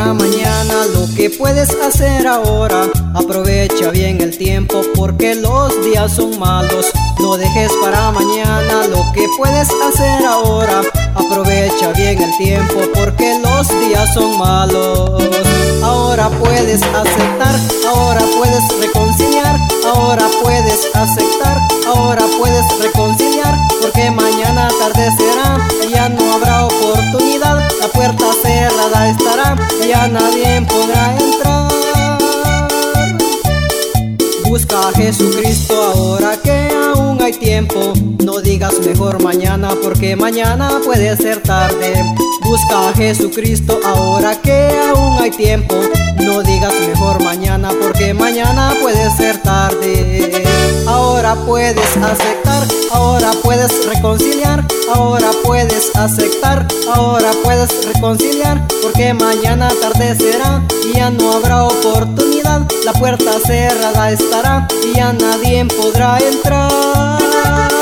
para mañana lo que puedes hacer ahora. Aprovecha bien el tiempo porque los días son malos. No dejes para mañana lo que puedes hacer ahora. Aprovecha bien el tiempo porque los días son malos. Ahora puedes aceptar, ahora puedes reconciliar Jesucristo ahora que aún hay tiempo. No digas mejor mañana porque mañana puede ser tarde. Busca a Jesucristo ahora que aún hay tiempo. No digas mejor mañana porque mañana puede ser tarde. Ahora puedes aceptar, ahora puedes reconciliar, ahora puedes aceptar, ahora puedes reconciliar, porque mañana atardecerá y ya no habrá oportunidad, la puerta cerrada estará y ya nadie podrá entrar.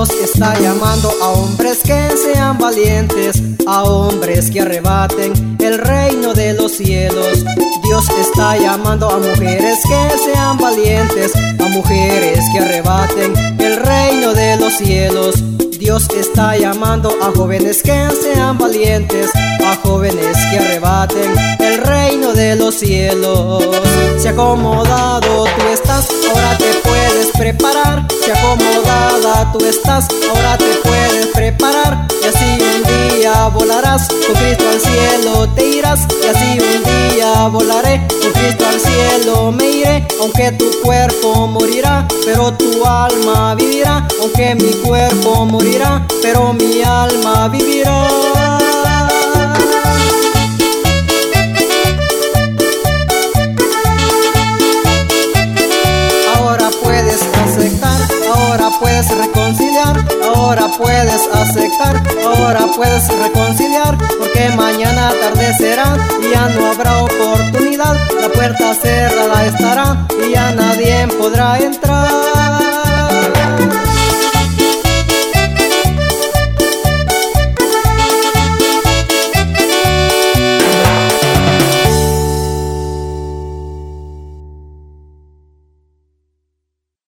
Dios está llamando a hombres que sean valientes, a hombres que arrebaten el reino de los cielos. Dios está llamando a mujeres que sean valientes, a mujeres que arrebaten el reino de los cielos. Dios está llamando a jóvenes que sean valientes, a jóvenes que arrebaten el reino de los cielos. Se acomodado tú estás, ahora te puedes preparar. Se acomodada tú estás, ahora te puedes preparar. Y así un día volarás, con Cristo al cielo te irás. Y así un día volaré, con Cristo al cielo me iré. Aunque tu cuerpo morirá, pero tu alma vivirá. Aunque mi cuerpo morirá, pero mi alma vivirá. Aceptar, ahora puedes reconciliar, porque mañana atardecerá y ya no habrá oportunidad, la puerta cerrada estará y ya nadie podrá entrar.